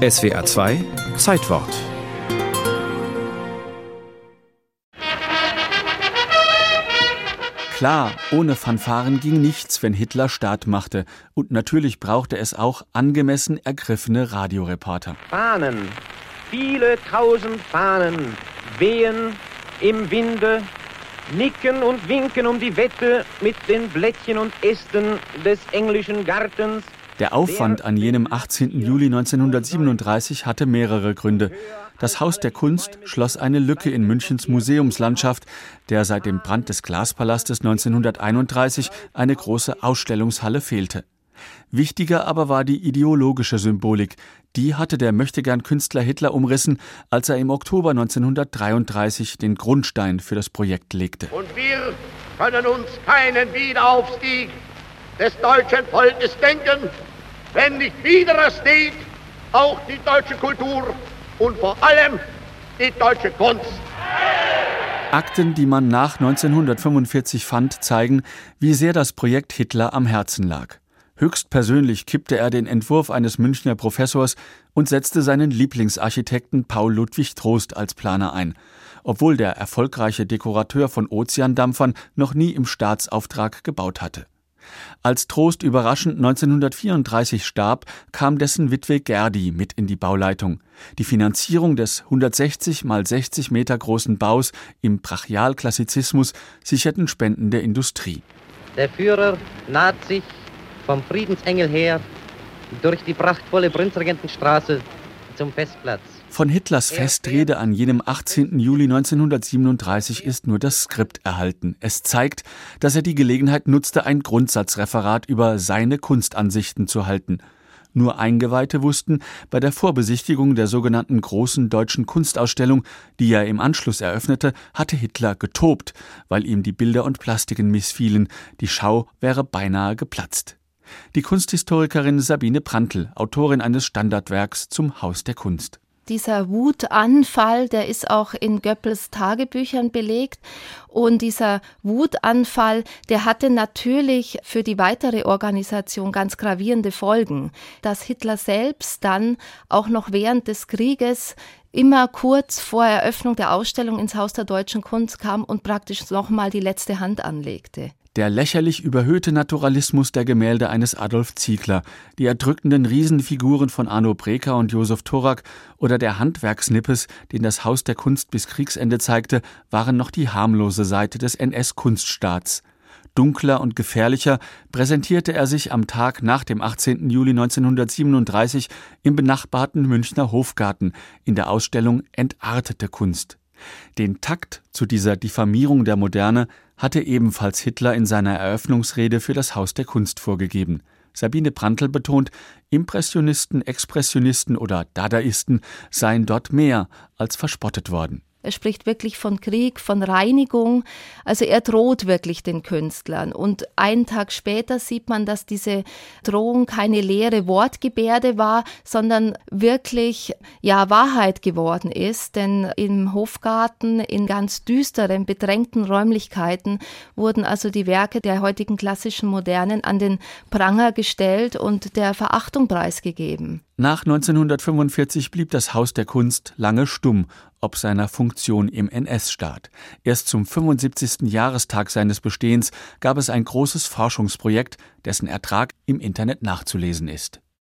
SWA 2 Zeitwort Klar, ohne Fanfaren ging nichts, wenn Hitler Staat machte. Und natürlich brauchte es auch angemessen ergriffene Radioreporter. Fahnen, viele tausend Fahnen wehen im Winde, nicken und winken um die Wette mit den Blättchen und Ästen des englischen Gartens. Der Aufwand an jenem 18. Juli 1937 hatte mehrere Gründe. Das Haus der Kunst schloss eine Lücke in Münchens Museumslandschaft, der seit dem Brand des Glaspalastes 1931 eine große Ausstellungshalle fehlte. Wichtiger aber war die ideologische Symbolik. Die hatte der Möchtegern-Künstler Hitler umrissen, als er im Oktober 1933 den Grundstein für das Projekt legte. Und wir können uns keinen Wiederaufstieg des deutschen Volkes denken, wenn nicht wieder steht, auch die deutsche Kultur und vor allem die deutsche Kunst. Akten, die man nach 1945 fand, zeigen, wie sehr das Projekt Hitler am Herzen lag. Höchstpersönlich kippte er den Entwurf eines Münchner Professors und setzte seinen Lieblingsarchitekten Paul Ludwig Trost als Planer ein, obwohl der erfolgreiche Dekorateur von Ozeandampfern noch nie im Staatsauftrag gebaut hatte. Als Trost überraschend 1934 starb, kam dessen Witwe Gerdi mit in die Bauleitung. Die Finanzierung des 160 mal 60 Meter großen Baus im Brachialklassizismus sicherten Spenden der Industrie. Der Führer naht sich vom Friedensengel her durch die prachtvolle Prinzregentenstraße zum Festplatz. Von Hitlers Festrede an jenem 18. Juli 1937 ist nur das Skript erhalten. Es zeigt, dass er die Gelegenheit nutzte, ein Grundsatzreferat über seine Kunstansichten zu halten. Nur Eingeweihte wussten, bei der Vorbesichtigung der sogenannten Großen Deutschen Kunstausstellung, die er im Anschluss eröffnete, hatte Hitler getobt, weil ihm die Bilder und Plastiken missfielen. Die Schau wäre beinahe geplatzt. Die Kunsthistorikerin Sabine Prantl, Autorin eines Standardwerks zum Haus der Kunst dieser Wutanfall, der ist auch in Goebbels Tagebüchern belegt. Und dieser Wutanfall, der hatte natürlich für die weitere Organisation ganz gravierende Folgen. Dass Hitler selbst dann auch noch während des Krieges immer kurz vor Eröffnung der Ausstellung ins Haus der deutschen Kunst kam und praktisch nochmal die letzte Hand anlegte. Der lächerlich überhöhte Naturalismus der Gemälde eines Adolf Ziegler, die erdrückenden Riesenfiguren von Arno Breker und Josef Thorak oder der Handwerksnippes, den das Haus der Kunst bis Kriegsende zeigte, waren noch die harmlose Seite des NS-Kunststaats. Dunkler und gefährlicher präsentierte er sich am Tag nach dem 18. Juli 1937 im benachbarten Münchner Hofgarten in der Ausstellung Entartete Kunst. Den Takt zu dieser Diffamierung der Moderne hatte ebenfalls Hitler in seiner Eröffnungsrede für das Haus der Kunst vorgegeben. Sabine Prantl betont, Impressionisten, Expressionisten oder Dadaisten seien dort mehr als verspottet worden. Er spricht wirklich von Krieg, von Reinigung. Also er droht wirklich den Künstlern. Und einen Tag später sieht man, dass diese Drohung keine leere Wortgebärde war, sondern wirklich ja Wahrheit geworden ist. Denn im Hofgarten, in ganz düsteren, bedrängten Räumlichkeiten wurden also die Werke der heutigen klassischen Modernen an den Pranger gestellt und der Verachtung preisgegeben. Nach 1945 blieb das Haus der Kunst lange stumm ob seiner Funktion im NS-Staat. Erst zum 75. Jahrestag seines Bestehens gab es ein großes Forschungsprojekt, dessen Ertrag im Internet nachzulesen ist